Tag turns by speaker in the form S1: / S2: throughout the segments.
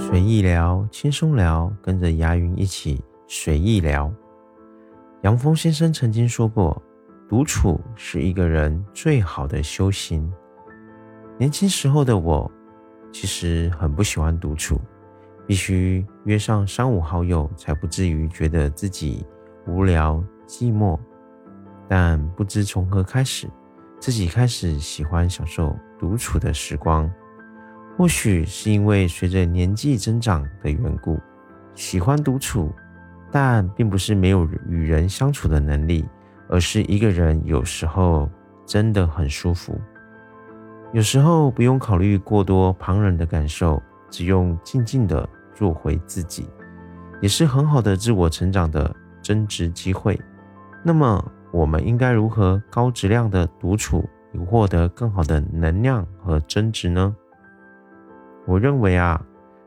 S1: 随意聊，轻松聊，跟着牙云一起随意聊。杨峰先生曾经说过，独处是一个人最好的修行。年轻时候的我，其实很不喜欢独处，必须约上三五好友，才不至于觉得自己无聊寂寞。但不知从何开始，自己开始喜欢享受独处的时光。或许是因为随着年纪增长的缘故，喜欢独处，但并不是没有与人相处的能力，而是一个人有时候真的很舒服。有时候不用考虑过多旁人的感受，只用静静的做回自己，也是很好的自我成长的增值机会。那么，我们应该如何高质量的独处，以获得更好的能量和增值呢？我认为啊，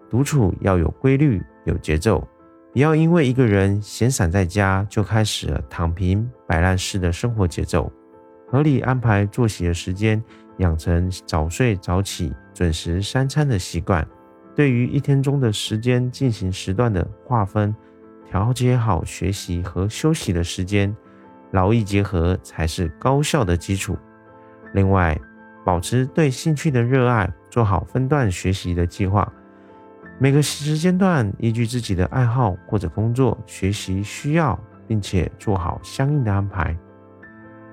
S1: 独处要有规律、有节奏，不要因为一个人闲散在家就开始了躺平摆烂式的生活节奏。合理安排作息的时间，养成早睡早起、准时三餐的习惯。对于一天中的时间进行时段的划分，调节好学习和休息的时间，劳逸结合才是高效的基础。另外，保持对兴趣的热爱，做好分段学习的计划。每个时间段依据自己的爱好或者工作学习需要，并且做好相应的安排。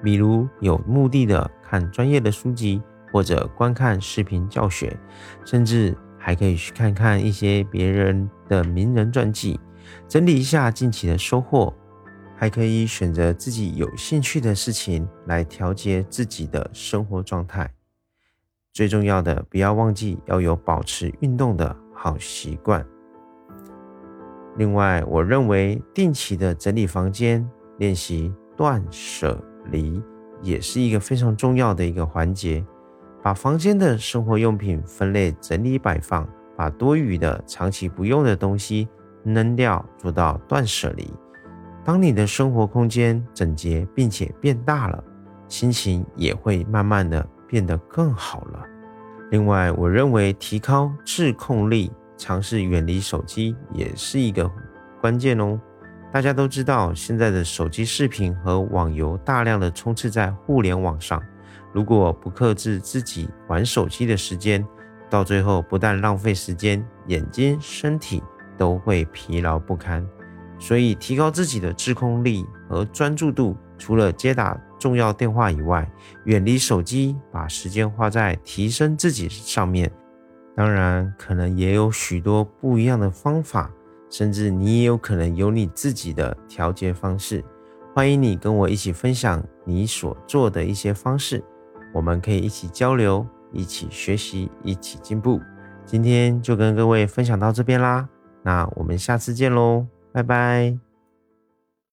S1: 比如有目的的看专业的书籍，或者观看视频教学，甚至还可以去看看一些别人的名人传记，整理一下近期的收获。还可以选择自己有兴趣的事情来调节自己的生活状态。最重要的，不要忘记要有保持运动的好习惯。另外，我认为定期的整理房间、练习断舍离，也是一个非常重要的一个环节。把房间的生活用品分类整理摆放，把多余的、长期不用的东西扔掉，做到断舍离。当你的生活空间整洁并且变大了，心情也会慢慢的。变得更好了。另外，我认为提高自控力，尝试远离手机也是一个关键哦。大家都知道，现在的手机视频和网游大量的充斥在互联网上，如果不克制自己玩手机的时间，到最后不但浪费时间，眼睛、身体都会疲劳不堪。所以，提高自己的自控力和专注度，除了接打重要电话以外，远离手机，把时间花在提升自己上面。当然，可能也有许多不一样的方法，甚至你也有可能有你自己的调节方式。欢迎你跟我一起分享你所做的一些方式，我们可以一起交流，一起学习，一起进步。今天就跟各位分享到这边啦，那我们下次见喽。拜拜。